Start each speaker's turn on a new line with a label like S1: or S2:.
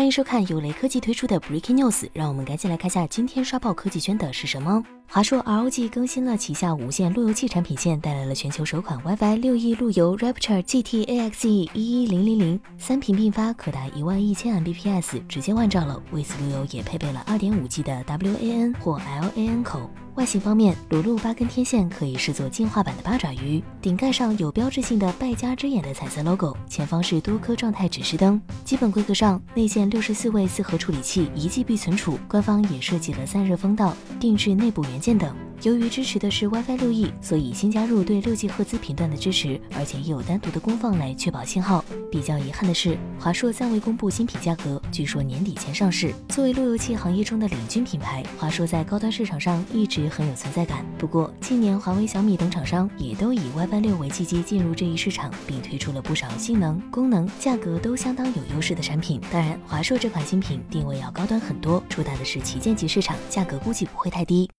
S1: 欢迎收看由雷科技推出的 Breaking News，让我们赶紧来看下今天刷爆科技圈的是什么。华硕 ROG 更新了旗下无线路由器产品线，带来了全球首款 WiFi 六 E 路由 Rapture GT AXE 一一零零零，三频并发，可达一万一千 Mbps，直接万兆了。为此，路由也配备了二点五 G 的 WAN 或 LAN 口。外形方面，裸露八根天线可以视作进化版的八爪鱼，顶盖上有标志性的败家之眼的彩色 logo，前方是多颗状态指示灯。基本规格上，内建六十四位四核处理器，一 GB 存储，官方也设计了散热风道，定制内部元件等。由于支持的是 WiFi 六 E，所以新加入对六 G 赫兹频段的支持，而且也有单独的功放来确保信号。比较遗憾的是，华硕暂未公布新品价格，据说年底前上市。作为路由器行业中的领军品牌，华硕在高端市场上一直很有存在感。不过，近年华为、小米等厂商也都以 WiFi 六为契机进入这一市场，并推出了不少性能、功能、价格都相当有优势的产品。当然，华硕这款新品定位要高端很多，主打的是旗舰级市场，价格估计不会太低。